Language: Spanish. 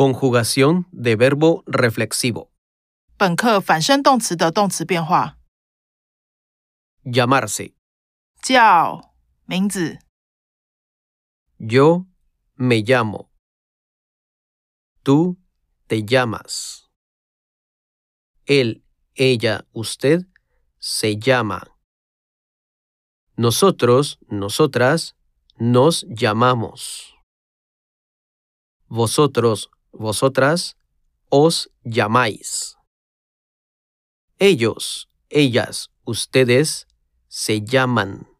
Conjugación de verbo reflexivo. 本课反身动词的动词变化： Llamarse. 叫名字， Yo me llamo. Tú te llamas. Él, ella, usted se llama. Nosotros, nosotras nos llamamos. Vosotros, vosotras os llamáis. Ellos, ellas, ustedes se llaman.